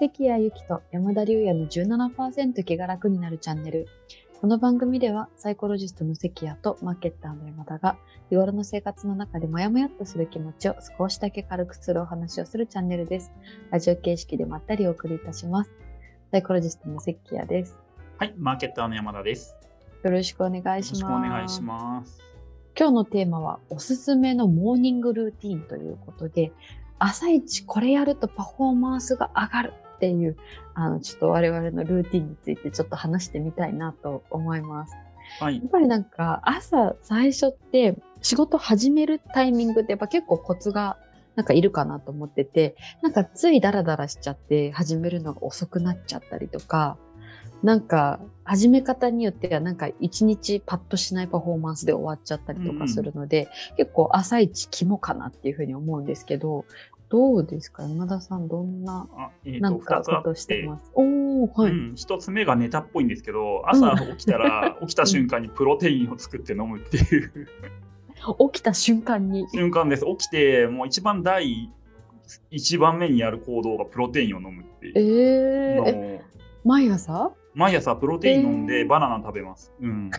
関谷由紀と山田龍也の17%気が楽になるチャンネル。この番組ではサイコロジストの関谷とマーケッターの山田が日頃の生活の中でモヤモヤっとする気持ちを少しだけ軽くするお話をするチャンネルです。ラジオ形式でまったりお送りいたします。サイコロジストの関谷です。はい、マーケッターの山田です。よろしくお願いよろします。しくお願いします。今日のテーマはおすすめのモーニングルーティンということで朝一これやるとパフォーマンスが上がるっていうあのちょっと我々のルーティンについてちょっと話してみたいなと思います。はいやっ、ぱりなんか朝最初って仕事始めるタイミングってやっぱ結構コツがなんかいるかなと思っててなんかついダラダラしちゃって始めるのが遅くなっちゃったりとかなんか始め方によってはなんか一日パッとしないパフォーマンスで終わっちゃったりとかするので、結構朝一肝かなっていうふうに思うんですけどどうですか山田さんどんなあえーとなんか2つあことしてます？おーはい、うん、1つ目がネタっぽいんですけど、朝起きたら、起きた瞬間にプロテインを作って飲むっていう。起きた瞬間に？瞬間です。起きて、もう一番第一番目にやる行動がプロテインを飲むっていえー、うのえを、毎朝？毎朝プロテイン飲んえー。でバナナ食べます。うん。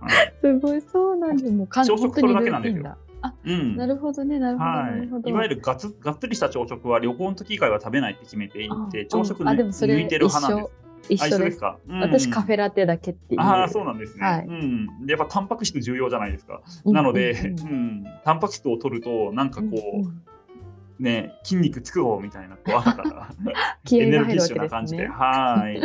は いすごいそうなんです。もう完朝食それだけなんですよンだ。うんなるほどね、なるほど。はい、いわゆるがつがっつりした朝食は旅行の時以外は食べないって決めていて、朝食抜いてる派なんです。あ一一緒です。か、うん私カフェラテだけっていう。ああ、そうなんですね。はいうん。で、やっぱタンパク質重要じゃないですか。うんなので、うんタンパク質を取ると、なんかこう、うんうんね、筋肉つくぞみたいな、こう 朝からエネルギッシュな感じで、。はい。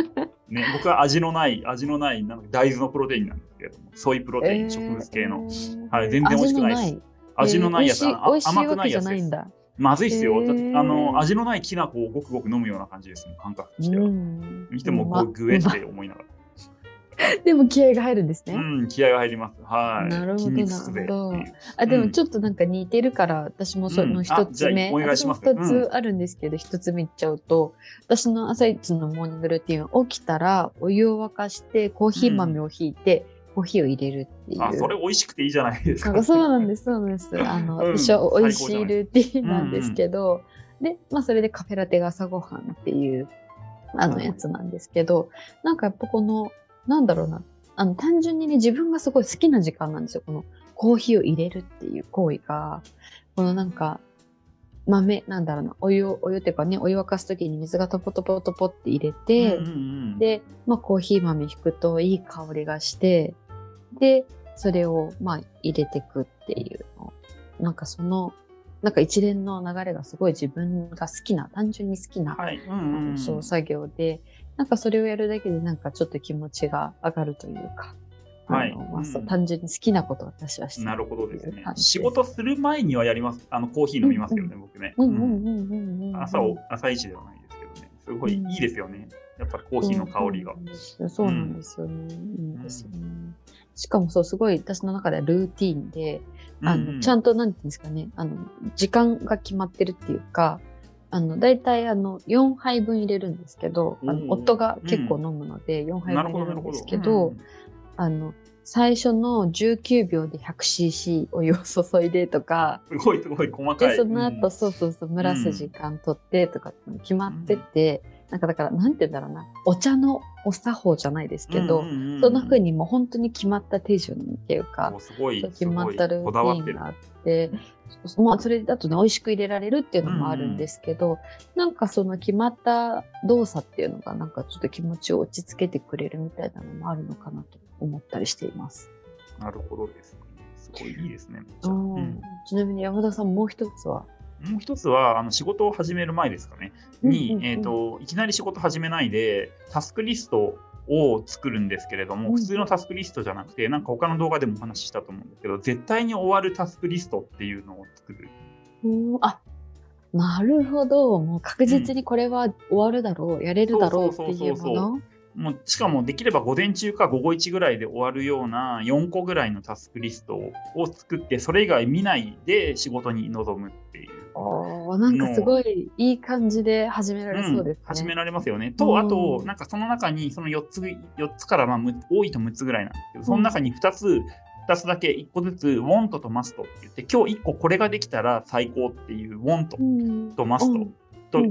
ね、僕は味のない、味のない、なんか大豆のプロテインなんですけれども、ソイプロテイン、植物系の。はい全然美味しくないです味のないやつ、あ美味しい美味しい甘くないやつです。ないんだ。まずいっすよ。へーあの、味のないきな粉をごくごく飲むような感じですね、感覚としては。ん見てもこまう、グエって思いながら。でも気合が入るんですね。うん、気合が入ります。はい。なるほどなるほいう。あでうんもちょっとなんか似てるから、私もそのうん一つ目、お願いします私も二つあるんですけど、一、つ目いっちゃうと、私の朝一のモーニングルーティンは起きたらお湯を沸かしてコーヒー豆をひいて、コーヒーを入れるっていう。あ、それ美味しくていいじゃないですか。そうなんです、そうなんです。あの、うん一応美味しいルーティンなんですけど、で、まあそれでカフェラテが朝ごはんっていう、あのはいやつなんですけど、なんかやっぱこの、なんだろうな、あの単純にね、自分がすごい好きな時間なんですよ。このコーヒーを入れるっていう行為が、このなんか、豆、なんだろうな、お湯を、お湯っていうかね、お湯沸かすときに水がトポトポトポって入れて、うんうんうん、で、まあ、コーヒー豆引くといい香りがして、で、それを、まあ、入れてくっていうの。なんかその、なんか一連の流れがすごい自分が好きな、単純に好きな、はい。うんあうんそう作業で、なんかそれをやるだけでなんかちょっと気持ちが上がるというか、はいまあ単純に好きなことを私はしてなるほどですね仕事する前にはやります。あのコーヒー飲みますけどね、うん僕ね。うんうんうんうんうんうんうん。朝を朝一ではないですけどね。すごいいいですよね。やっぱりコーヒーの香りがそうなんですよ。そうなんですよね。いいんですよね。しかもそう、すごい私の中ではルーティーンで、あの、ちゃんんと、なんていうんですかね、あの、時間が決まってるっていうか、あの、だいたいあの、4杯分入れるんですけど、あの夫が結構飲むので、4杯なるほど、分入れるんでなるほど。すけど、あの、最初の19秒で 100cc お湯を注いでとか、うんすごい、すごい細かで、い。その後、うんそうそうそう、蒸らす時間取ってとか決まってて、なんかだから、なんて言うんだろうな、お茶のお作法じゃないですけど、うんうんうんうんそんな風にもう本当に決まった手順っていうかお、すごい、決まったルーティンが。あって、まあそれだとね、美味しく入れられるっていうのもあるんですけど、なんかその決まった動作っていうのがなんかちょっと気持ちを落ち着けてくれるみたいなのもあるのかなと思ったりしています。なるほどですね。すごいいいですね。うんちなみに山田さんもう一つは？もう一つは、あの仕事を始める前ですかね。に、うんうんうんえっ、と、いきなり仕事始めないで、タスクリストを作るんですけれども、うん普通のタスクリストじゃなくて、なんか他の動画でもお話ししたと思うんですけど、絶対に終わるタスクリストっていうのを作る。うんあなるほど。もう確実にこれは終わるだろう、やれるだろうっていうもの。もうしかもできれば午前中か午後1ぐらいで終わるような4個ぐらいのタスクリストを作って、それ以外見ないで仕事に臨むっていう。なんかすごいいい感じで始められそうですね。ん、始められますよね。うと、んあと、なんかその中に、その4つ、4つから、まあ、む多いと6つぐらいなんですけど、その中に2つ、2つだけ1個ずつ、want と must って言って、今日1個これができたら最高っていう want うんと must うんと、うん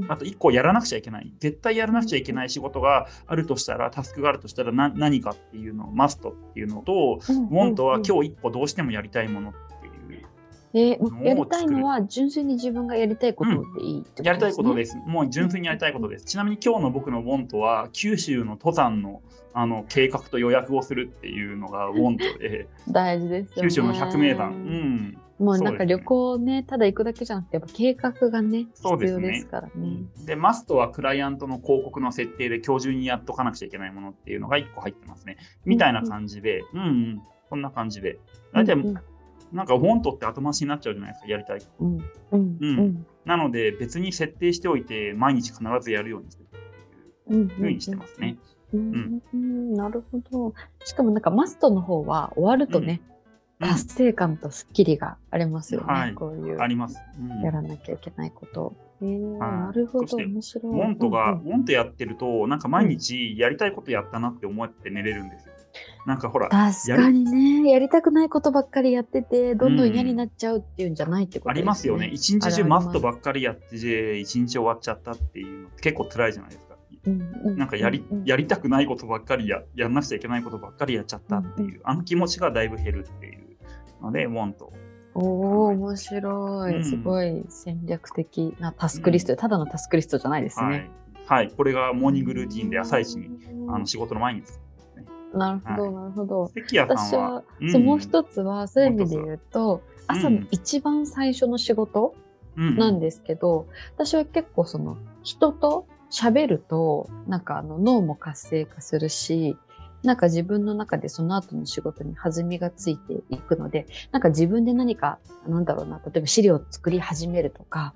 あと1個やらなくちゃいけない。絶対やらなくちゃいけない仕事があるとしたら、タスクがあるとしたらな何かっていうのを、マストっていうのと、ウォントは今日1個どうしてもやりたいものっていう、えーやりたいのは純粋に自分がやりたいことでいいってことです、ねやりたいことです。もう純粋にやりたいことです。ちなみに今日の僕のウォントは、九州の登山のあの計画と予約をするっていうのがウォントで、大事ですよね。九州の百名山。うん。もうなんか旅行ね、ただ行くだけじゃなくて、やっぱ計画がね、そうですね必要ですからね。で、マストはクライアントの広告の設定で今日中にやっとかなくちゃいけないものっていうのが1個入ってますね。みたいな感じで、うんうん、こんな感じで。大体、うんなんかウォントって後回しになっちゃうじゃないですか、やりたい。うんうんうんうんなので、別に設定しておいて、毎日必ずやるようにするっていううんふうにしてますね。うんうんなるほど。しかもなんかマストの方は終わるとね、うん達成感とスッキリがありますよね。はいこういうあります。うんやらなきゃいけないこと。えーはいなるほど、面白い。ウォントが、うんうんウォントやってると、なんか毎日やりたいことやったなって思って寝れるんですよ。なんかほら、確かにね、やりたくないことばっかりやってて、どんどん嫌になっちゃうっていうんじゃないってことあですね。りますよね。一日中マストばっかりやってて、一日終わっちゃったっていうのって結構辛いじゃないですか。うんうんなんかやりうんうんやりたくないことばっかりや、やんなくちゃいけないことばっかりやっちゃったっていう、あの気持ちがだいぶ減るっていうので、ウォント。おお面白い、うんすごい戦略的なタスクリスト、ただのタスクリストじゃないですはねい。。はい。これがモーニングルーティンで朝一に、あの仕事の前にです。なるほど、はいなるほど。関谷私さんはは、、うんそうもう一つはそういう意味で言うと、つ朝の一番最初の仕事なんですけど、私は結構その人と喋るとなんかあの脳も活性化するしなんか自分の中でその後の仕事に弾みがついていくのでなんか自分で何かなんだろうな例えば資料を作り始めるとか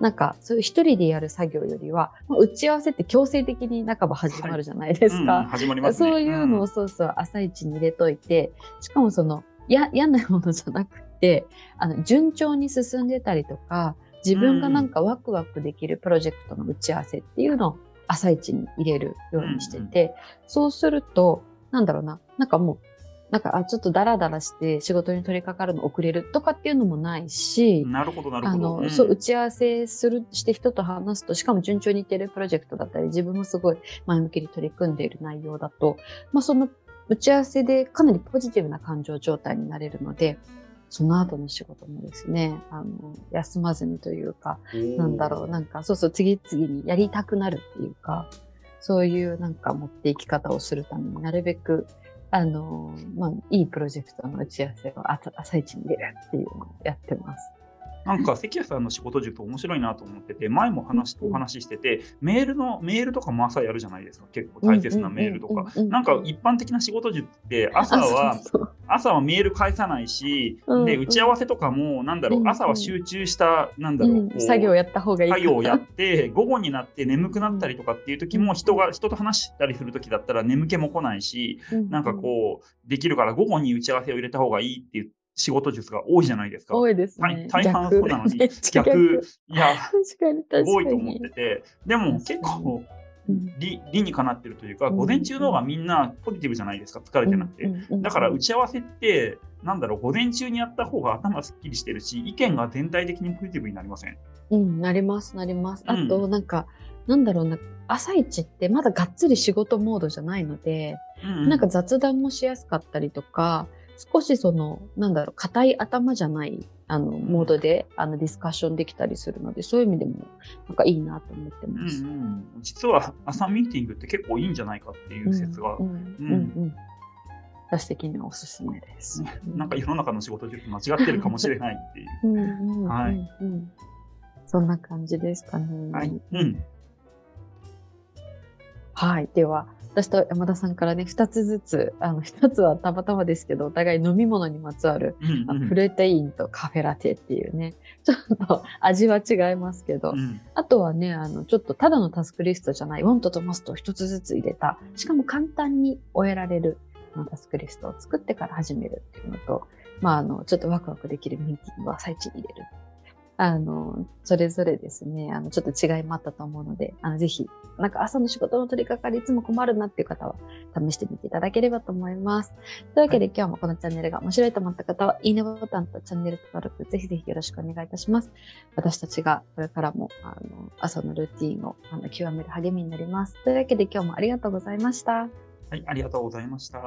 なんかそういう一人でやる作業よりはまあ打ち合わせって強制的に半ば始まるじゃないですか。うん始まりますね。そういうのをそうそう朝一に入れといて、しかもそのや嫌なものじゃなくてあの順調に進んでたりとか自分がなんかワクワクできるプロジェクトの打ち合わせっていうのを朝一に入れるようにしてて、そうするとなんだろうな。なんかもうなんかあちょっとダラダラして仕事に取り掛かるの遅れるとかっていうのもないし、なるほど、なるほど。あの、うん。そう、打ち合わせする、して人と話すと、しかも順調にいってるプロジェクトだったり、自分もすごい前向きに取り組んでいる内容だと、まあその打ち合わせでかなりポジティブな感情状態になれるので、その後の仕事もですね、あの、休まずにというか、なんだろう、なんか、そうそう、次々にやりたくなるっていうか、そういうなんか持っていき方をするためになるべく、あの、まあ、いいプロジェクトの打ち合わせを朝一に出るっていうのをやってます。なんか関谷さんの仕事術面白いなと思ってて、前も話うんお話ししてて、メールのメールとかも朝やるじゃないですか、結構大切なメールとか。なんか一般的な仕事術って朝は朝はメール返さないし、うんで打ち合わせとかもなんだろう、うん朝は集中したなんだろう、作業やった方がいい。か作業をやって 午後になって眠くなったりとかっていう時も人が人と話したりする時だったら眠気も来ないし、なんかこうできるから午後に打ち合わせを入れた方がいいっていう仕事術が多いじゃないですか。多いですね。大大半そうなのに逆。いや確かに確かに。すごいと思ってて。でも結構うん。理理にかなってるというかうん。午前中の方がみんなポジティブじゃないですか。疲れてなくて。うん。うん。うん。だから打ち合わせってなんだろう午前中にやった方が頭すっきりしてるし意見が全体的にポジティブになりません。うん、なります、なります。あうん。と、なんか、なんだろうな、朝一ってまだがっつり仕事モードじゃないので、うん。なんか雑談もしやすかったりとか、少しその、なんだろう、硬い頭じゃない、あの、モードで、あの、ディスカッションできたりするので、そういう意味でも、なんかいいなと思ってうんうます。ん、実は朝ミーティングって結構いいんじゃないかっていう説が、うん、うん、うんうん。私的にはおすすめです。なんか世の中の仕事術間違ってるかもしれないっていう。うんうんうんはいうんそんな感じですかね。はい。うん。はい。では、私と山田さんからね、二つずつ、あの、一つはたまたまですけど、お互い飲み物にまつわる、うんうんあプロテインとカフェラテっていうね、ちょっと味は違いますけど、うんあとはね、あの、ちょっとただのタスクリストじゃない、ウォントとマストを一つずつ入れた、しかも簡単に終えられるタスクリストを作ってから始めるっていうのと、まあ、あの、ちょっとワクワクできるミーティングを朝一に入れる。あの、それぞれですね、あの、ちょっと違いもあったと思うので、あの、ぜひ、なんか朝の仕事の取り掛かりいつも困るなっていう方は、試してみていただければと思います。というわけで、はい、今日もこのチャンネルが面白いと思った方は、いいねボタンとチャンネル登録、ぜひぜひよろしくお願いいたします。私たちがこれからも、あの、朝のルーティンをあの極める励みになります。というわけで、今日もありがとうございました。はい、ありがとうございました。